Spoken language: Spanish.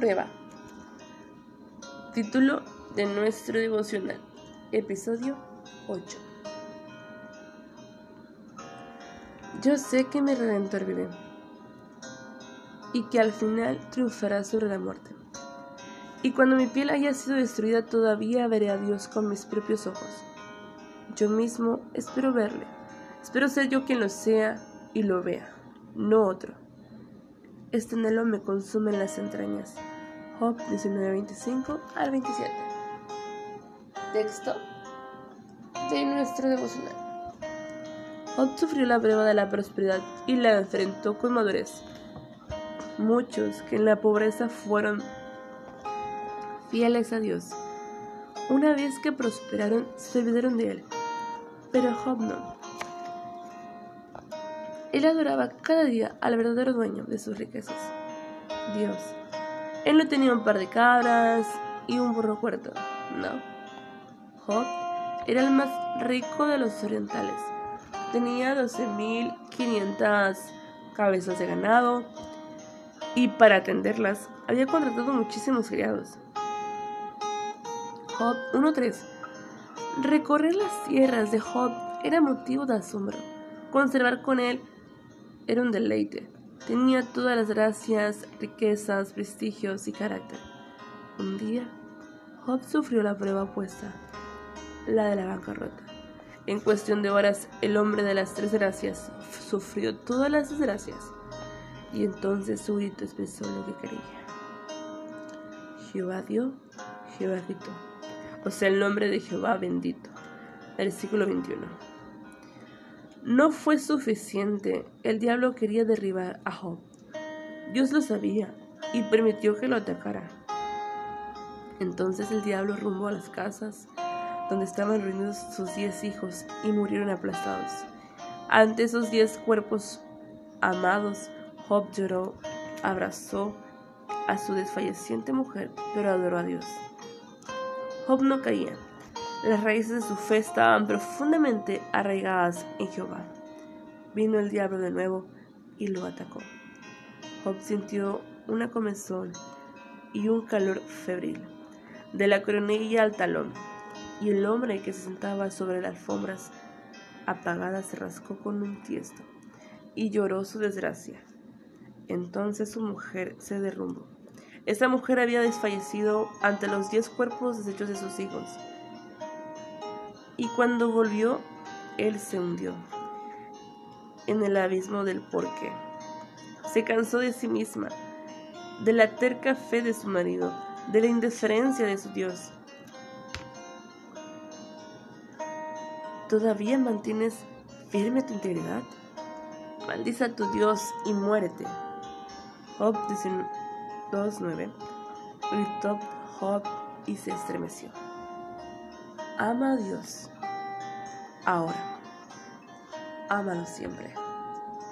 prueba. Título de nuestro devocional. Episodio 8. Yo sé que mi redentor vive y que al final triunfará sobre la muerte. Y cuando mi piel haya sido destruida todavía veré a Dios con mis propios ojos. Yo mismo espero verle. Espero ser yo quien lo sea y lo vea, no otro. Este anhelo me consume en las entrañas. Job 19:25 al 27. Texto de nuestro devocional. Job sufrió la prueba de la prosperidad y la enfrentó con madurez. Muchos que en la pobreza fueron fieles a Dios, una vez que prosperaron se olvidaron de él, pero Job no. Él adoraba cada día al verdadero dueño de sus riquezas, Dios. Él no tenía un par de cabras y un burro cuarto, no. Job era el más rico de los orientales. Tenía 12.500 cabezas de ganado y para atenderlas había contratado muchísimos criados. Job 1.3 Recorrer las tierras de Job era motivo de asombro. Conservar con él era un deleite. Tenía todas las gracias, riquezas, prestigios y carácter. Un día, Job sufrió la prueba opuesta, la de la bancarrota. En cuestión de horas, el hombre de las tres gracias sufrió todas las desgracias. Y entonces su grito expresó lo que quería. Jehová dio, Jehová quitó. O sea, el nombre de Jehová bendito. Versículo 21. No fue suficiente. El diablo quería derribar a Job. Dios lo sabía y permitió que lo atacara. Entonces el diablo rumbó a las casas donde estaban reunidos sus diez hijos y murieron aplastados. Ante esos diez cuerpos amados, Job lloró, abrazó a su desfalleciente mujer, pero adoró a Dios. Job no caía. Las raíces de su fe estaban profundamente arraigadas en Jehová. Vino el diablo de nuevo y lo atacó. Job sintió una comezón y un calor febril, de la coronilla al talón, y el hombre que se sentaba sobre las alfombras apagadas se rascó con un tiesto y lloró su desgracia. Entonces su mujer se derrumbó. Esta mujer había desfallecido ante los diez cuerpos deshechos de sus hijos y cuando volvió, él se hundió en el abismo del porqué. Se cansó de sí misma, de la terca fe de su marido, de la indiferencia de su Dios. ¿Todavía mantienes firme tu integridad? Maldiza a tu Dios y muérete. Job 2.9 Gritó Job y se estremeció. Ama a Dios ahora. Ámalo siempre.